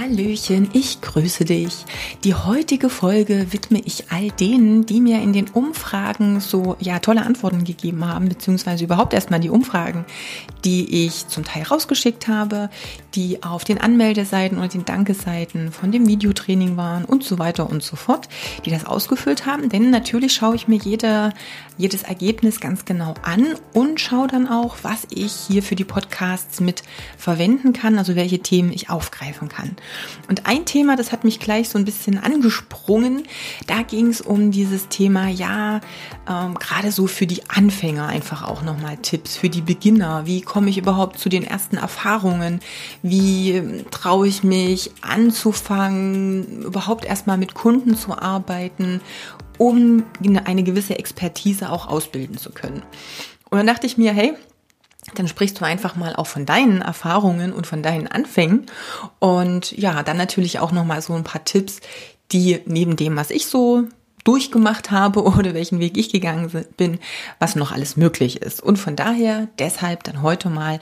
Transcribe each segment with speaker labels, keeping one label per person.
Speaker 1: Hallöchen, ich grüße dich. Die heutige Folge widme ich all denen, die mir in den Umfragen so ja tolle Antworten gegeben haben, beziehungsweise überhaupt erstmal die Umfragen, die ich zum Teil rausgeschickt habe, die auf den Anmeldeseiten und den Dankeseiten von dem Videotraining waren und so weiter und so fort, die das ausgefüllt haben. Denn natürlich schaue ich mir jede, jedes Ergebnis ganz genau an und schaue dann auch, was ich hier für die Podcasts mit verwenden kann, also welche Themen ich aufgreifen kann. Und ein Thema, das hat mich gleich so ein bisschen angesprungen, da ging es um dieses Thema, ja, ähm, gerade so für die Anfänger einfach auch nochmal Tipps, für die Beginner, wie komme ich überhaupt zu den ersten Erfahrungen, wie traue ich mich anzufangen, überhaupt erstmal mit Kunden zu arbeiten, um eine gewisse Expertise auch ausbilden zu können. Und dann dachte ich mir, hey, dann sprichst du einfach mal auch von deinen Erfahrungen und von deinen Anfängen und ja, dann natürlich auch noch mal so ein paar Tipps, die neben dem, was ich so durchgemacht habe oder welchen Weg ich gegangen bin, was noch alles möglich ist. Und von daher deshalb dann heute mal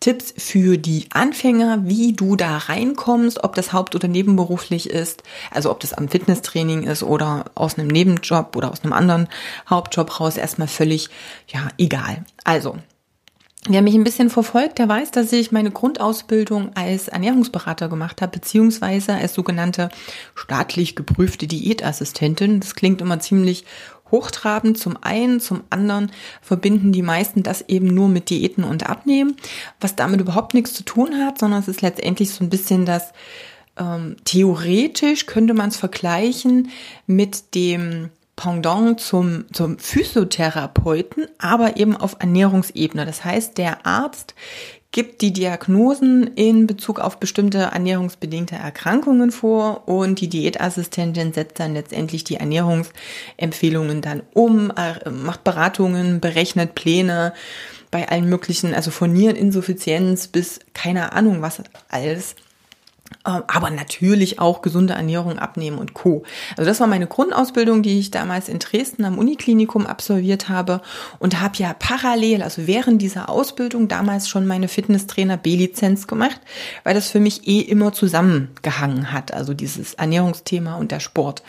Speaker 1: Tipps für die Anfänger, wie du da reinkommst, ob das haupt- oder nebenberuflich ist, also ob das am Fitnesstraining ist oder aus einem Nebenjob oder aus einem anderen Hauptjob raus, erstmal völlig, ja, egal. Also, Wer mich ein bisschen verfolgt, der weiß, dass ich meine Grundausbildung als Ernährungsberater gemacht habe, beziehungsweise als sogenannte staatlich geprüfte Diätassistentin. Das klingt immer ziemlich hochtrabend. Zum einen, zum anderen verbinden die meisten das eben nur mit Diäten und Abnehmen, was damit überhaupt nichts zu tun hat, sondern es ist letztendlich so ein bisschen das, ähm, theoretisch könnte man es vergleichen mit dem Pendant zum, zum Physiotherapeuten, aber eben auf Ernährungsebene. Das heißt, der Arzt gibt die Diagnosen in Bezug auf bestimmte ernährungsbedingte Erkrankungen vor und die Diätassistentin setzt dann letztendlich die Ernährungsempfehlungen dann um, äh, macht Beratungen, berechnet Pläne bei allen möglichen, also von Niereninsuffizienz bis keine Ahnung was alles aber natürlich auch gesunde Ernährung abnehmen und Co. Also das war meine Grundausbildung, die ich damals in Dresden am Uniklinikum absolviert habe und habe ja parallel, also während dieser Ausbildung damals schon meine Fitnesstrainer B-Lizenz gemacht, weil das für mich eh immer zusammengehangen hat, also dieses Ernährungsthema und der Sport.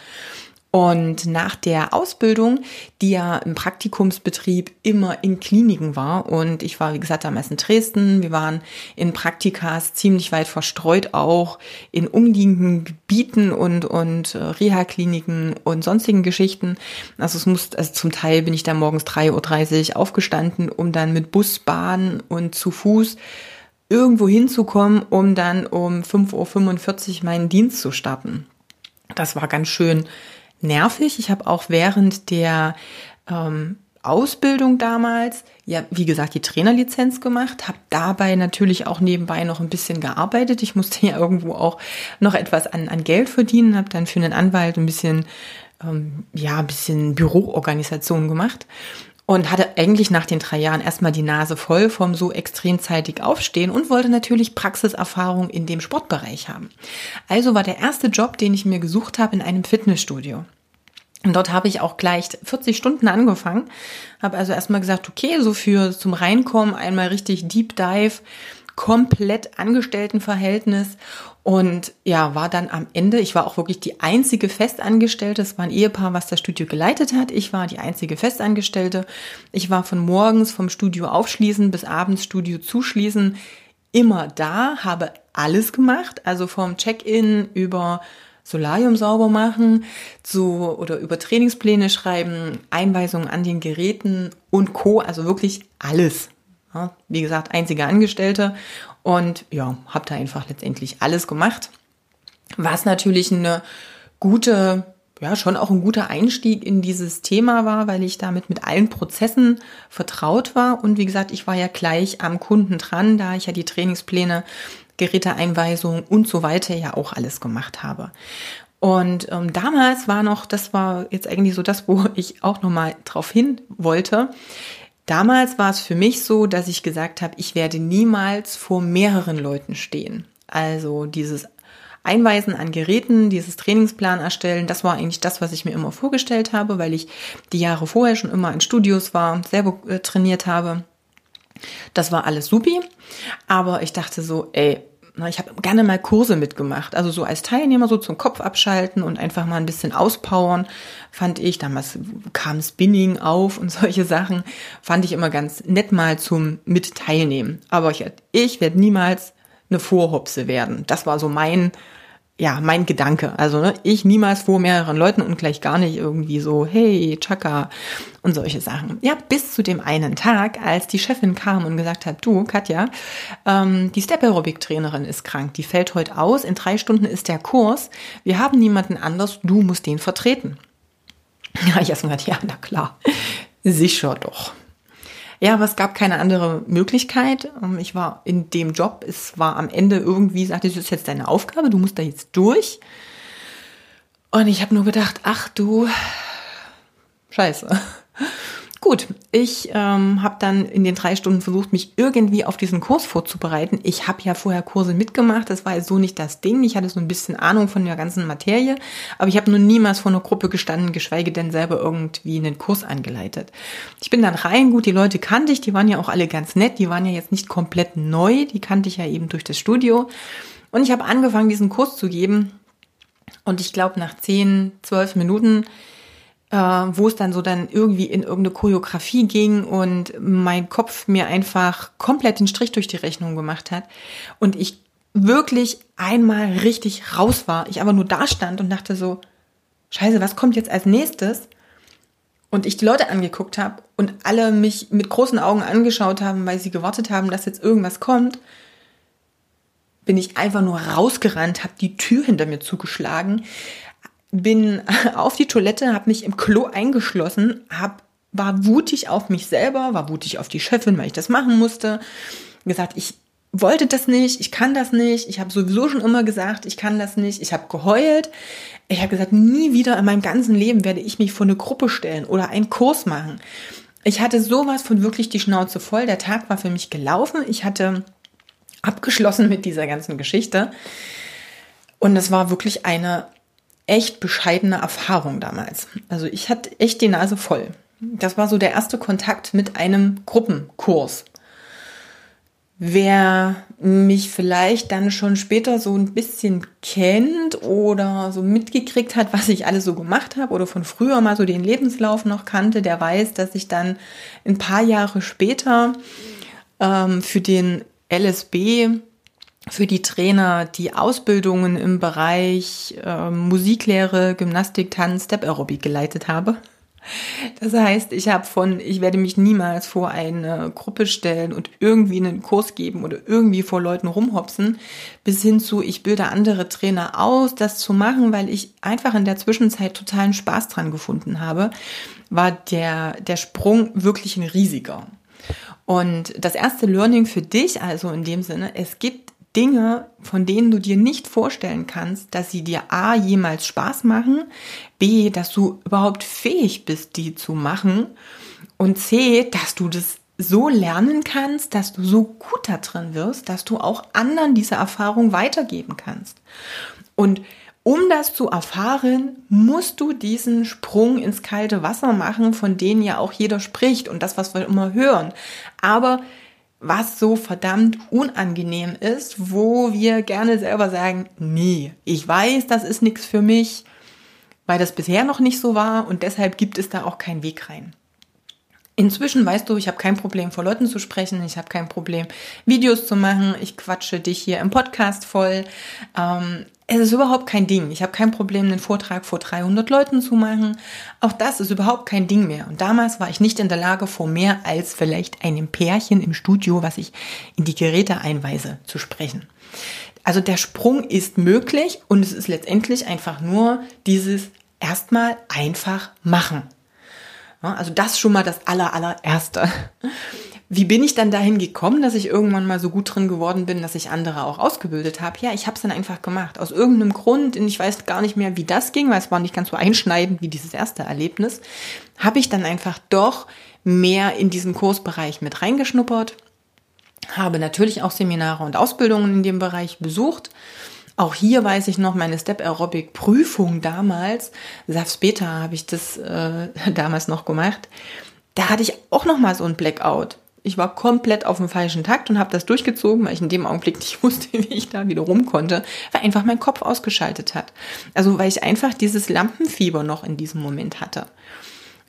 Speaker 1: Und nach der Ausbildung, die ja im Praktikumsbetrieb immer in Kliniken war, und ich war, wie gesagt, damals in Dresden, wir waren in Praktikas ziemlich weit verstreut, auch in umliegenden Gebieten und, und äh, Reha-Kliniken und sonstigen Geschichten. Also es muss, also zum Teil bin ich da morgens 3.30 Uhr aufgestanden, um dann mit Bus, Bahn und zu Fuß irgendwo hinzukommen, um dann um 5.45 Uhr meinen Dienst zu starten. Das war ganz schön nervig. Ich habe auch während der ähm, Ausbildung damals, ja, wie gesagt, die Trainerlizenz gemacht, habe dabei natürlich auch nebenbei noch ein bisschen gearbeitet. Ich musste ja irgendwo auch noch etwas an, an Geld verdienen, habe dann für einen Anwalt ein bisschen, ähm, ja, ein bisschen Büroorganisation gemacht und hatte eigentlich nach den drei Jahren erstmal die Nase voll vom so extrem zeitig aufstehen und wollte natürlich Praxiserfahrung in dem Sportbereich haben. Also war der erste Job, den ich mir gesucht habe, in einem Fitnessstudio. Und dort habe ich auch gleich 40 Stunden angefangen, habe also erstmal gesagt, okay, so für zum Reinkommen einmal richtig Deep Dive, komplett Angestelltenverhältnis und ja, war dann am Ende, ich war auch wirklich die einzige Festangestellte, es war ein Ehepaar, was das Studio geleitet hat, ich war die einzige Festangestellte, ich war von morgens vom Studio aufschließen bis abends Studio zuschließen immer da, habe alles gemacht, also vom Check-in über Solarium sauber machen, zu oder über Trainingspläne schreiben, Einweisungen an den Geräten und Co. Also wirklich alles. Wie gesagt, einzige Angestellte und ja, habe da einfach letztendlich alles gemacht. Was natürlich eine gute, ja, schon auch ein guter Einstieg in dieses Thema war, weil ich damit mit allen Prozessen vertraut war. Und wie gesagt, ich war ja gleich am Kunden dran, da ich ja die Trainingspläne Geräteeinweisung und so weiter ja auch alles gemacht habe. Und ähm, damals war noch, das war jetzt eigentlich so das, wo ich auch nochmal drauf hin wollte. Damals war es für mich so, dass ich gesagt habe, ich werde niemals vor mehreren Leuten stehen. Also dieses Einweisen an Geräten, dieses Trainingsplan erstellen, das war eigentlich das, was ich mir immer vorgestellt habe, weil ich die Jahre vorher schon immer in Studios war, selber äh, trainiert habe. Das war alles supi, aber ich dachte so, ey, ich habe gerne mal Kurse mitgemacht, also so als Teilnehmer so zum Kopf abschalten und einfach mal ein bisschen auspowern, fand ich. Damals kam Spinning auf und solche Sachen, fand ich immer ganz nett mal zum Mitteilnehmen. Aber ich, ich werde niemals eine Vorhopse werden. Das war so mein ja, mein Gedanke. Also ne, ich niemals vor mehreren Leuten und gleich gar nicht irgendwie so, hey, Chaka und solche Sachen. Ja, bis zu dem einen Tag, als die Chefin kam und gesagt hat, du, Katja, ähm, die Step Aerobic Trainerin ist krank, die fällt heute aus, in drei Stunden ist der Kurs, wir haben niemanden anders, du musst den vertreten. Ja, ich erstmal gesagt, ja, na klar, sicher doch. Ja, aber es gab keine andere Möglichkeit. Ähm, ich war in dem Job. Es war am Ende irgendwie, sagte das ist jetzt deine Aufgabe, du musst da jetzt durch. Und ich habe nur gedacht, ach du, scheiße. Gut, ich ähm, habe dann in den drei Stunden versucht, mich irgendwie auf diesen Kurs vorzubereiten. Ich habe ja vorher Kurse mitgemacht, das war so nicht das Ding. Ich hatte so ein bisschen Ahnung von der ganzen Materie, aber ich habe nur niemals vor einer Gruppe gestanden, geschweige denn selber irgendwie einen Kurs angeleitet. Ich bin dann rein, gut, die Leute kannte ich, die waren ja auch alle ganz nett, die waren ja jetzt nicht komplett neu, die kannte ich ja eben durch das Studio. Und ich habe angefangen, diesen Kurs zu geben. Und ich glaube, nach zehn, zwölf Minuten äh, wo es dann so dann irgendwie in irgendeine Choreografie ging und mein Kopf mir einfach komplett den Strich durch die Rechnung gemacht hat und ich wirklich einmal richtig raus war. Ich aber nur da stand und dachte so, scheiße, was kommt jetzt als nächstes? Und ich die Leute angeguckt habe und alle mich mit großen Augen angeschaut haben, weil sie gewartet haben, dass jetzt irgendwas kommt, bin ich einfach nur rausgerannt, habe die Tür hinter mir zugeschlagen, bin auf die Toilette, habe mich im Klo eingeschlossen, hab, war wutig auf mich selber, war wutig auf die Chefin, weil ich das machen musste. Gesagt, ich wollte das nicht, ich kann das nicht. Ich habe sowieso schon immer gesagt, ich kann das nicht. Ich habe geheult. Ich habe gesagt, nie wieder in meinem ganzen Leben werde ich mich vor eine Gruppe stellen oder einen Kurs machen. Ich hatte sowas von wirklich die Schnauze voll. Der Tag war für mich gelaufen. Ich hatte abgeschlossen mit dieser ganzen Geschichte. Und es war wirklich eine echt bescheidene Erfahrung damals. Also ich hatte echt die Nase voll. Das war so der erste Kontakt mit einem Gruppenkurs. Wer mich vielleicht dann schon später so ein bisschen kennt oder so mitgekriegt hat, was ich alles so gemacht habe oder von früher mal so den Lebenslauf noch kannte, der weiß, dass ich dann ein paar Jahre später ähm, für den LSB für die Trainer die Ausbildungen im Bereich äh, Musiklehre, Gymnastik, Tanz, Step Aerobic geleitet habe. Das heißt, ich habe von, ich werde mich niemals vor eine Gruppe stellen und irgendwie einen Kurs geben oder irgendwie vor Leuten rumhopsen, bis hin zu, ich bilde andere Trainer aus, das zu machen, weil ich einfach in der Zwischenzeit totalen Spaß dran gefunden habe, war der, der Sprung wirklich ein riesiger. Und das erste Learning für dich, also in dem Sinne, es gibt Dinge, von denen du dir nicht vorstellen kannst, dass sie dir A jemals Spaß machen, B, dass du überhaupt fähig bist, die zu machen und C, dass du das so lernen kannst, dass du so gut da drin wirst, dass du auch anderen diese Erfahrung weitergeben kannst. Und um das zu erfahren, musst du diesen Sprung ins kalte Wasser machen, von denen ja auch jeder spricht und das, was wir immer hören. Aber was so verdammt unangenehm ist, wo wir gerne selber sagen, nee, ich weiß, das ist nichts für mich, weil das bisher noch nicht so war und deshalb gibt es da auch keinen Weg rein. Inzwischen weißt du, ich habe kein Problem vor Leuten zu sprechen, ich habe kein Problem Videos zu machen, ich quatsche dich hier im Podcast voll. Ähm, es ist überhaupt kein Ding. Ich habe kein Problem, einen Vortrag vor 300 Leuten zu machen. Auch das ist überhaupt kein Ding mehr. Und damals war ich nicht in der Lage, vor mehr als vielleicht einem Pärchen im Studio, was ich in die Geräte einweise, zu sprechen. Also der Sprung ist möglich und es ist letztendlich einfach nur dieses erstmal einfach machen. Also das schon mal das aller, allererste. Wie bin ich dann dahin gekommen, dass ich irgendwann mal so gut drin geworden bin, dass ich andere auch ausgebildet habe? Ja, ich habe es dann einfach gemacht. Aus irgendeinem Grund, und ich weiß gar nicht mehr, wie das ging, weil es war nicht ganz so einschneidend wie dieses erste Erlebnis, habe ich dann einfach doch mehr in diesen Kursbereich mit reingeschnuppert, habe natürlich auch Seminare und Ausbildungen in dem Bereich besucht. Auch hier weiß ich noch meine Step Aerobic Prüfung damals, SAFs Beta habe ich das äh, damals noch gemacht. Da hatte ich auch noch mal so ein Blackout. Ich war komplett auf dem falschen Takt und habe das durchgezogen, weil ich in dem Augenblick nicht wusste, wie ich da wieder rum konnte, weil einfach mein Kopf ausgeschaltet hat. Also weil ich einfach dieses Lampenfieber noch in diesem Moment hatte.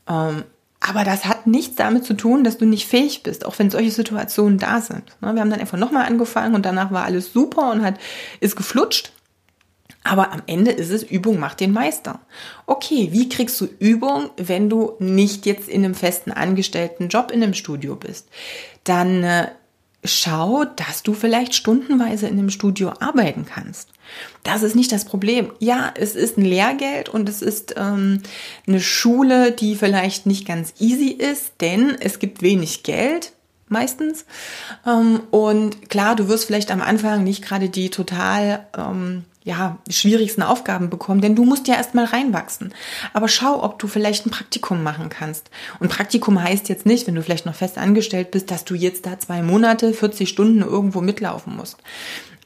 Speaker 1: Ähm, aber das hat nichts damit zu tun, dass du nicht fähig bist, auch wenn solche Situationen da sind. Ne, wir haben dann einfach nochmal angefangen und danach war alles super und hat, ist geflutscht. Aber am Ende ist es Übung macht den Meister. Okay, wie kriegst du Übung, wenn du nicht jetzt in einem festen angestellten Job in einem Studio bist? Dann äh, schau, dass du vielleicht stundenweise in einem Studio arbeiten kannst. Das ist nicht das Problem. Ja, es ist ein Lehrgeld und es ist ähm, eine Schule, die vielleicht nicht ganz easy ist, denn es gibt wenig Geld meistens. Ähm, und klar, du wirst vielleicht am Anfang nicht gerade die total ähm, ja, schwierigsten Aufgaben bekommen, denn du musst ja erstmal reinwachsen. Aber schau, ob du vielleicht ein Praktikum machen kannst. Und Praktikum heißt jetzt nicht, wenn du vielleicht noch fest angestellt bist, dass du jetzt da zwei Monate, 40 Stunden irgendwo mitlaufen musst.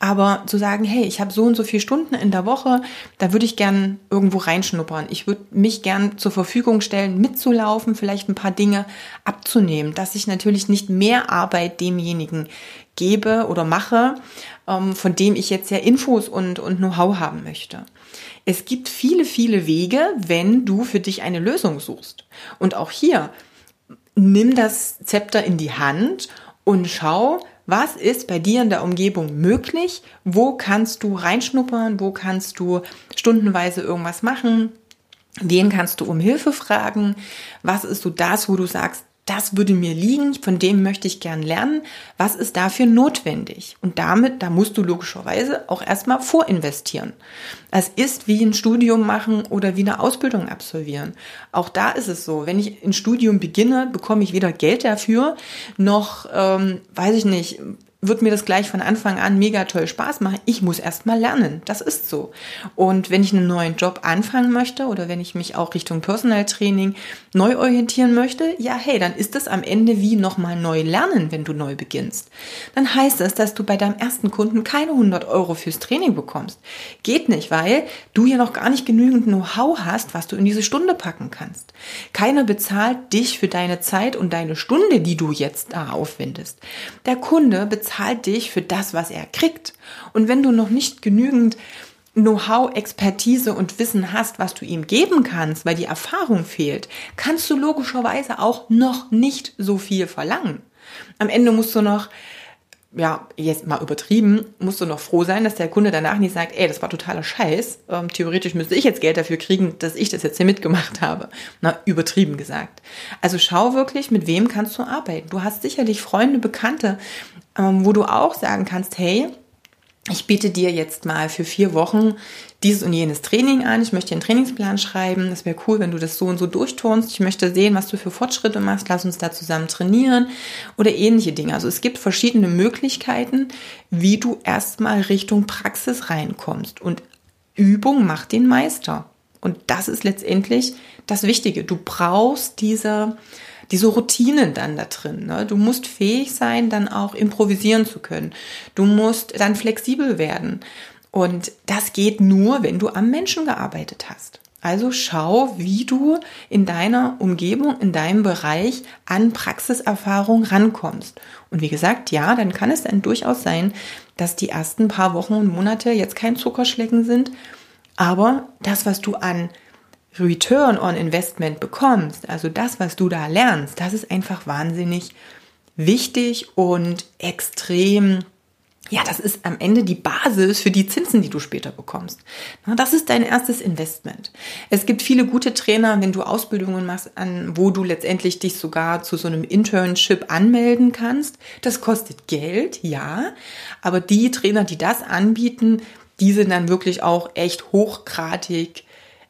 Speaker 1: Aber zu sagen, hey, ich habe so und so viele Stunden in der Woche, da würde ich gern irgendwo reinschnuppern. Ich würde mich gern zur Verfügung stellen, mitzulaufen, vielleicht ein paar Dinge abzunehmen, dass ich natürlich nicht mehr Arbeit demjenigen gebe oder mache, von dem ich jetzt ja Infos und, und Know-how haben möchte. Es gibt viele, viele Wege, wenn du für dich eine Lösung suchst. Und auch hier, nimm das Zepter in die Hand und schau, was ist bei dir in der Umgebung möglich? Wo kannst du reinschnuppern? Wo kannst du stundenweise irgendwas machen? Wen kannst du um Hilfe fragen? Was ist so das, wo du sagst, das würde mir liegen, von dem möchte ich gern lernen, was ist dafür notwendig? Und damit, da musst du logischerweise auch erstmal vorinvestieren. Es ist wie ein Studium machen oder wie eine Ausbildung absolvieren. Auch da ist es so, wenn ich ein Studium beginne, bekomme ich weder Geld dafür, noch, ähm, weiß ich nicht, wird mir das gleich von Anfang an mega toll Spaß machen. Ich muss erst mal lernen. Das ist so. Und wenn ich einen neuen Job anfangen möchte oder wenn ich mich auch Richtung Personal Training neu orientieren möchte, ja, hey, dann ist das am Ende wie nochmal neu lernen, wenn du neu beginnst. Dann heißt es, dass du bei deinem ersten Kunden keine 100 Euro fürs Training bekommst. Geht nicht, weil du ja noch gar nicht genügend Know-how hast, was du in diese Stunde packen kannst. Keiner bezahlt dich für deine Zeit und deine Stunde, die du jetzt da aufwendest. Der Kunde bezahlt bezahlt dich für das, was er kriegt. Und wenn du noch nicht genügend Know-how, Expertise und Wissen hast, was du ihm geben kannst, weil die Erfahrung fehlt, kannst du logischerweise auch noch nicht so viel verlangen. Am Ende musst du noch ja, jetzt mal übertrieben, musst du noch froh sein, dass der Kunde danach nicht sagt, ey, das war totaler Scheiß. Ähm, theoretisch müsste ich jetzt Geld dafür kriegen, dass ich das jetzt hier mitgemacht habe. Na, übertrieben gesagt. Also schau wirklich, mit wem kannst du arbeiten. Du hast sicherlich Freunde, Bekannte, ähm, wo du auch sagen kannst, hey, ich biete dir jetzt mal für vier Wochen dieses und jenes Training an. Ich möchte einen Trainingsplan schreiben. Das wäre cool, wenn du das so und so durchturnst. Ich möchte sehen, was du für Fortschritte machst. Lass uns da zusammen trainieren oder ähnliche Dinge. Also es gibt verschiedene Möglichkeiten, wie du erstmal Richtung Praxis reinkommst. Und Übung macht den Meister. Und das ist letztendlich das Wichtige. Du brauchst diese diese Routinen dann da drin. Ne? Du musst fähig sein, dann auch improvisieren zu können. Du musst dann flexibel werden. Und das geht nur, wenn du am Menschen gearbeitet hast. Also schau, wie du in deiner Umgebung, in deinem Bereich an Praxiserfahrung rankommst. Und wie gesagt, ja, dann kann es dann durchaus sein, dass die ersten paar Wochen und Monate jetzt kein Zuckerschlecken sind. Aber das, was du an Return on Investment bekommst, also das, was du da lernst, das ist einfach wahnsinnig wichtig und extrem ja, das ist am Ende die Basis für die Zinsen, die du später bekommst. Das ist dein erstes Investment. Es gibt viele gute Trainer, wenn du Ausbildungen machst, an, wo du letztendlich dich sogar zu so einem Internship anmelden kannst. Das kostet Geld, ja. Aber die Trainer, die das anbieten, die sind dann wirklich auch echt hochgradig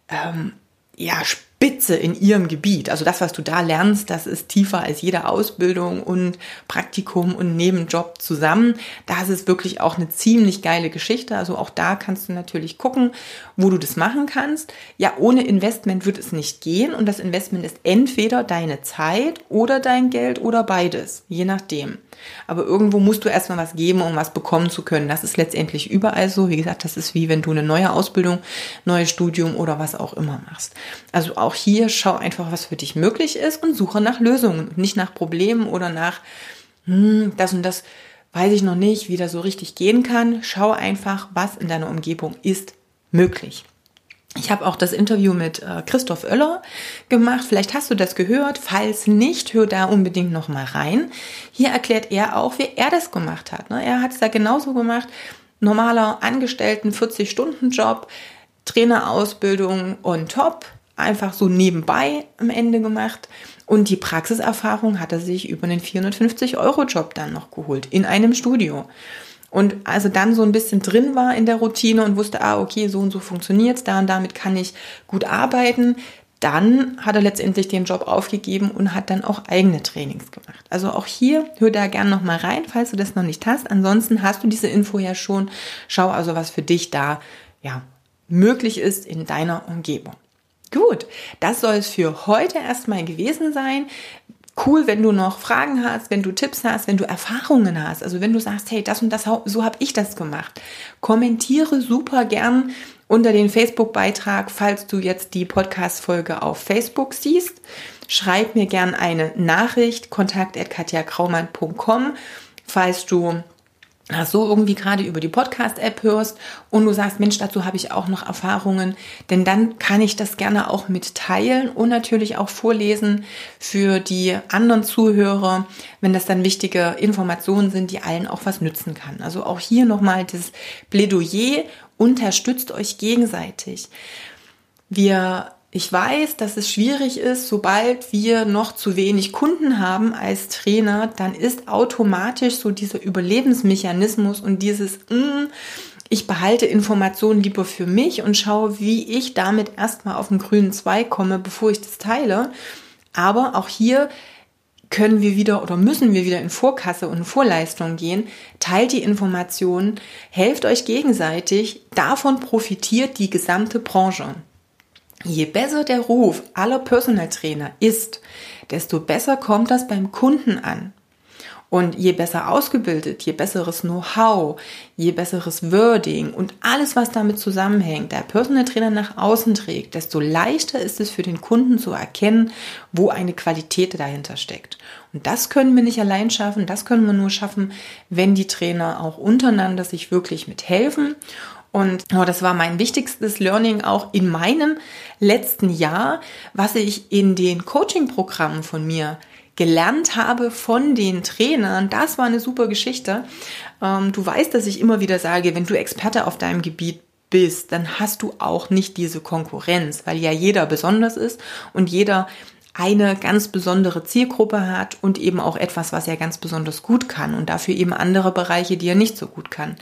Speaker 1: ähm, ja, Spitze in ihrem Gebiet. Also das, was du da lernst, das ist tiefer als jede Ausbildung und Praktikum und Nebenjob zusammen. Das ist wirklich auch eine ziemlich geile Geschichte. Also auch da kannst du natürlich gucken, wo du das machen kannst. Ja, ohne Investment wird es nicht gehen und das Investment ist entweder deine Zeit oder dein Geld oder beides, je nachdem. Aber irgendwo musst du erstmal was geben, um was bekommen zu können. Das ist letztendlich überall so. Wie gesagt, das ist wie wenn du eine neue Ausbildung, neues Studium oder was auch immer machst. Also auch hier schau einfach, was für dich möglich ist und suche nach Lösungen, nicht nach Problemen oder nach hm, das und das weiß ich noch nicht, wie das so richtig gehen kann. Schau einfach, was in deiner Umgebung ist möglich. Ich habe auch das Interview mit äh, Christoph Oeller gemacht. Vielleicht hast du das gehört. Falls nicht, hör da unbedingt noch mal rein. Hier erklärt er auch, wie er das gemacht hat. Ne? Er hat es da genauso gemacht. Normaler Angestellten 40-Stunden-Job, Trainerausbildung on top, einfach so nebenbei am Ende gemacht. Und die Praxiserfahrung hat er sich über einen 450-Euro-Job dann noch geholt in einem Studio. Und also dann so ein bisschen drin war in der Routine und wusste, ah, okay, so und so funktioniert's, da und damit kann ich gut arbeiten, dann hat er letztendlich den Job aufgegeben und hat dann auch eigene Trainings gemacht. Also auch hier, hör da gern nochmal rein, falls du das noch nicht hast. Ansonsten hast du diese Info ja schon. Schau also, was für dich da, ja, möglich ist in deiner Umgebung. Gut, das soll es für heute erstmal gewesen sein cool, wenn du noch Fragen hast, wenn du Tipps hast, wenn du Erfahrungen hast. Also wenn du sagst, hey, das und das, so habe ich das gemacht. Kommentiere super gern unter den Facebook-Beitrag, falls du jetzt die Podcast-Folge auf Facebook siehst. Schreib mir gern eine Nachricht, kontakt.katjakraumann.com, falls du so irgendwie gerade über die Podcast-App hörst und du sagst, Mensch, dazu habe ich auch noch Erfahrungen, denn dann kann ich das gerne auch mitteilen und natürlich auch vorlesen für die anderen Zuhörer, wenn das dann wichtige Informationen sind, die allen auch was nützen kann. Also auch hier nochmal das Plädoyer, unterstützt euch gegenseitig. Wir ich weiß, dass es schwierig ist, sobald wir noch zu wenig Kunden haben als Trainer, dann ist automatisch so dieser Überlebensmechanismus und dieses, mm, ich behalte Informationen lieber für mich und schaue, wie ich damit erstmal auf den grünen Zweig komme, bevor ich das teile. Aber auch hier können wir wieder oder müssen wir wieder in Vorkasse und Vorleistung gehen. Teilt die Informationen, helft euch gegenseitig, davon profitiert die gesamte Branche. Je besser der Ruf aller Personal Trainer ist, desto besser kommt das beim Kunden an. Und je besser ausgebildet, je besseres Know-how, je besseres Wording und alles, was damit zusammenhängt, der Personal Trainer nach außen trägt, desto leichter ist es für den Kunden zu erkennen, wo eine Qualität dahinter steckt. Und das können wir nicht allein schaffen, das können wir nur schaffen, wenn die Trainer auch untereinander sich wirklich mithelfen und oh, das war mein wichtigstes Learning auch in meinem letzten Jahr, was ich in den Coaching-Programmen von mir gelernt habe von den Trainern. Das war eine super Geschichte. Ähm, du weißt, dass ich immer wieder sage, wenn du Experte auf deinem Gebiet bist, dann hast du auch nicht diese Konkurrenz, weil ja jeder besonders ist und jeder eine ganz besondere Zielgruppe hat und eben auch etwas, was er ganz besonders gut kann und dafür eben andere Bereiche, die er nicht so gut kann.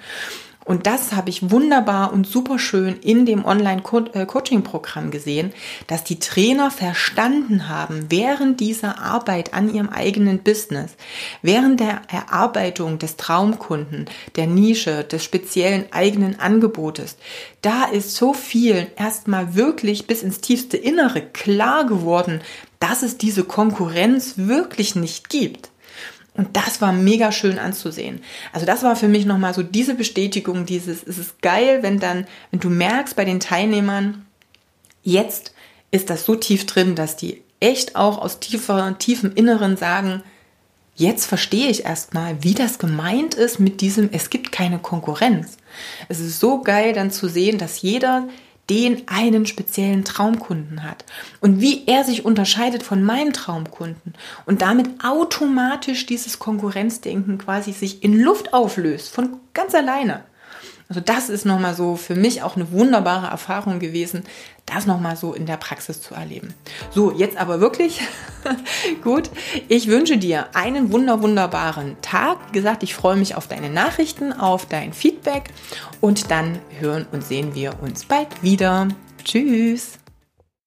Speaker 1: Und das habe ich wunderbar und super schön in dem Online-Coaching-Programm gesehen, dass die Trainer verstanden haben, während dieser Arbeit an ihrem eigenen Business, während der Erarbeitung des Traumkunden, der Nische, des speziellen eigenen Angebotes, da ist so viel erstmal wirklich bis ins tiefste Innere klar geworden, dass es diese Konkurrenz wirklich nicht gibt. Und das war mega schön anzusehen. Also das war für mich nochmal so diese Bestätigung, dieses, es ist geil, wenn dann, wenn du merkst bei den Teilnehmern, jetzt ist das so tief drin, dass die echt auch aus tiefer, tiefem Inneren sagen, jetzt verstehe ich erstmal, wie das gemeint ist mit diesem, es gibt keine Konkurrenz. Es ist so geil dann zu sehen, dass jeder den einen speziellen Traumkunden hat und wie er sich unterscheidet von meinem Traumkunden und damit automatisch dieses Konkurrenzdenken quasi sich in Luft auflöst von ganz alleine. Also das ist nochmal so für mich auch eine wunderbare Erfahrung gewesen, das nochmal so in der Praxis zu erleben. So, jetzt aber wirklich gut. Ich wünsche dir einen wunder, wunderbaren Tag. Wie gesagt, ich freue mich auf deine Nachrichten, auf dein Feedback und dann hören und sehen wir uns bald wieder. Tschüss.